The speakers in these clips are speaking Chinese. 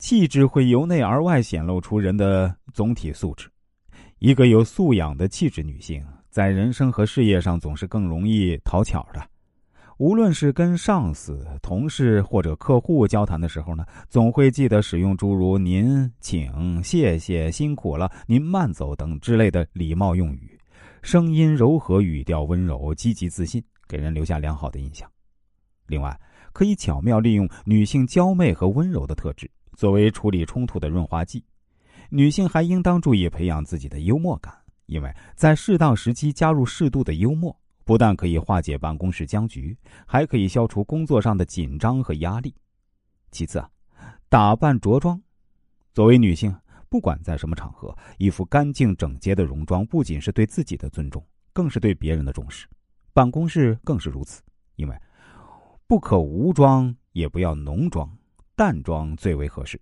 气质会由内而外显露出人的总体素质。一个有素养的气质女性，在人生和事业上总是更容易讨巧的。无论是跟上司、同事或者客户交谈的时候呢，总会记得使用诸如“您”“请”“谢谢”“辛苦了”“您慢走”等之类的礼貌用语，声音柔和，语调温柔，积极自信，给人留下良好的印象。另外，可以巧妙利用女性娇媚和温柔的特质，作为处理冲突的润滑剂。女性还应当注意培养自己的幽默感，因为在适当时机加入适度的幽默，不但可以化解办公室僵局，还可以消除工作上的紧张和压力。其次啊，打扮着装，作为女性，不管在什么场合，一副干净整洁的戎装，不仅是对自己的尊重，更是对别人的重视。办公室更是如此，因为不可无妆，也不要浓妆，淡妆最为合适。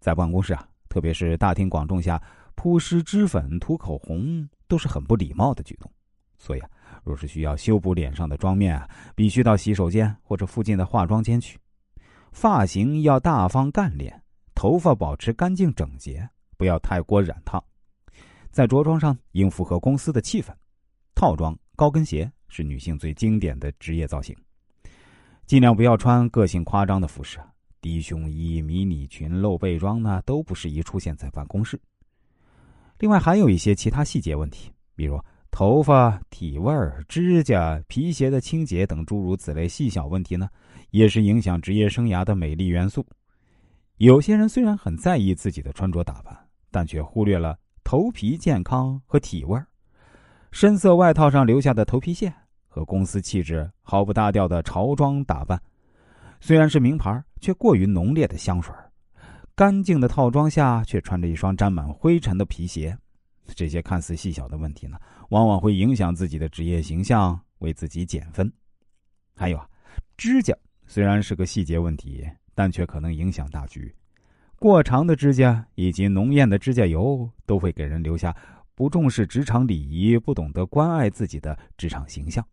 在办公室啊。特别是大庭广众下扑湿脂粉、涂口红，都是很不礼貌的举动。所以啊，若是需要修补脸上的妆面啊，必须到洗手间或者附近的化妆间去。发型要大方干练，头发保持干净整洁，不要太过染烫。在着装上应符合公司的气氛，套装、高跟鞋是女性最经典的职业造型。尽量不要穿个性夸张的服饰。低胸衣、迷你裙、露背装呢，都不适宜出现在办公室。另外，还有一些其他细节问题，比如头发、体味、指甲、皮鞋的清洁等诸如此类细小问题呢，也是影响职业生涯的美丽元素。有些人虽然很在意自己的穿着打扮，但却忽略了头皮健康和体味深色外套上留下的头皮屑和公司气质毫不搭调的潮装打扮。虽然是名牌，却过于浓烈的香水；干净的套装下，却穿着一双沾满灰尘的皮鞋。这些看似细小的问题呢，往往会影响自己的职业形象，为自己减分。还有啊，指甲虽然是个细节问题，但却可能影响大局。过长的指甲以及浓艳的指甲油，都会给人留下不重视职场礼仪、不懂得关爱自己的职场形象。